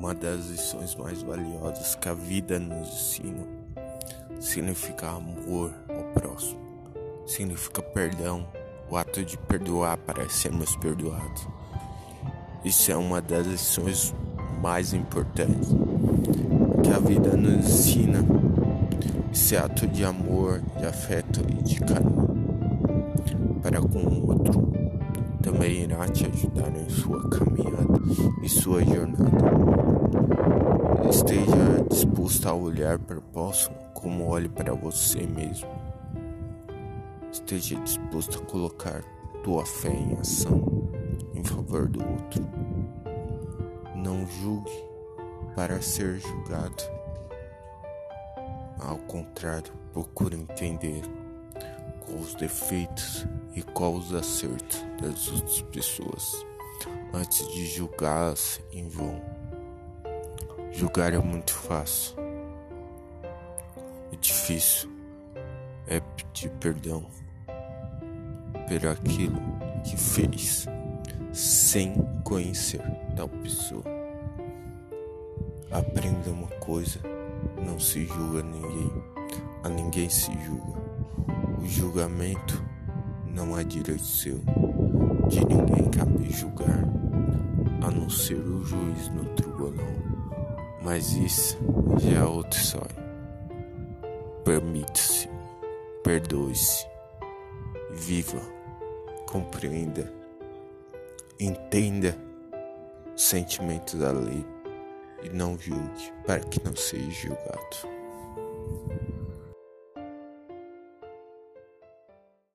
Uma das lições mais valiosas que a vida nos ensina significa amor ao próximo, significa perdão, o ato de perdoar para sermos perdoados. Isso é uma das lições mais importantes que a vida nos ensina. Esse ato de amor, de afeto e de carinho para com o outro também irá te ajudar em sua caminhada e sua jornada. Esteja disposto a olhar para o próximo como olhe para você mesmo. Esteja disposto a colocar tua fé em ação em favor do outro. Não julgue para ser julgado. Ao contrário, procure entender quais os defeitos e quais os acertos das outras pessoas antes de julgá-las em vão. Julgar é muito fácil. É difícil é pedir perdão por aquilo que fez sem conhecer tal pessoa. Aprenda uma coisa: não se julga ninguém, a ninguém se julga. O julgamento não é direito seu, de ninguém cabe julgar, a não ser o juiz no tribunal. Mas isso já é outra história. Permita-se, perdoe-se, viva, compreenda, entenda os sentimentos da lei e não julgue para que não seja julgado.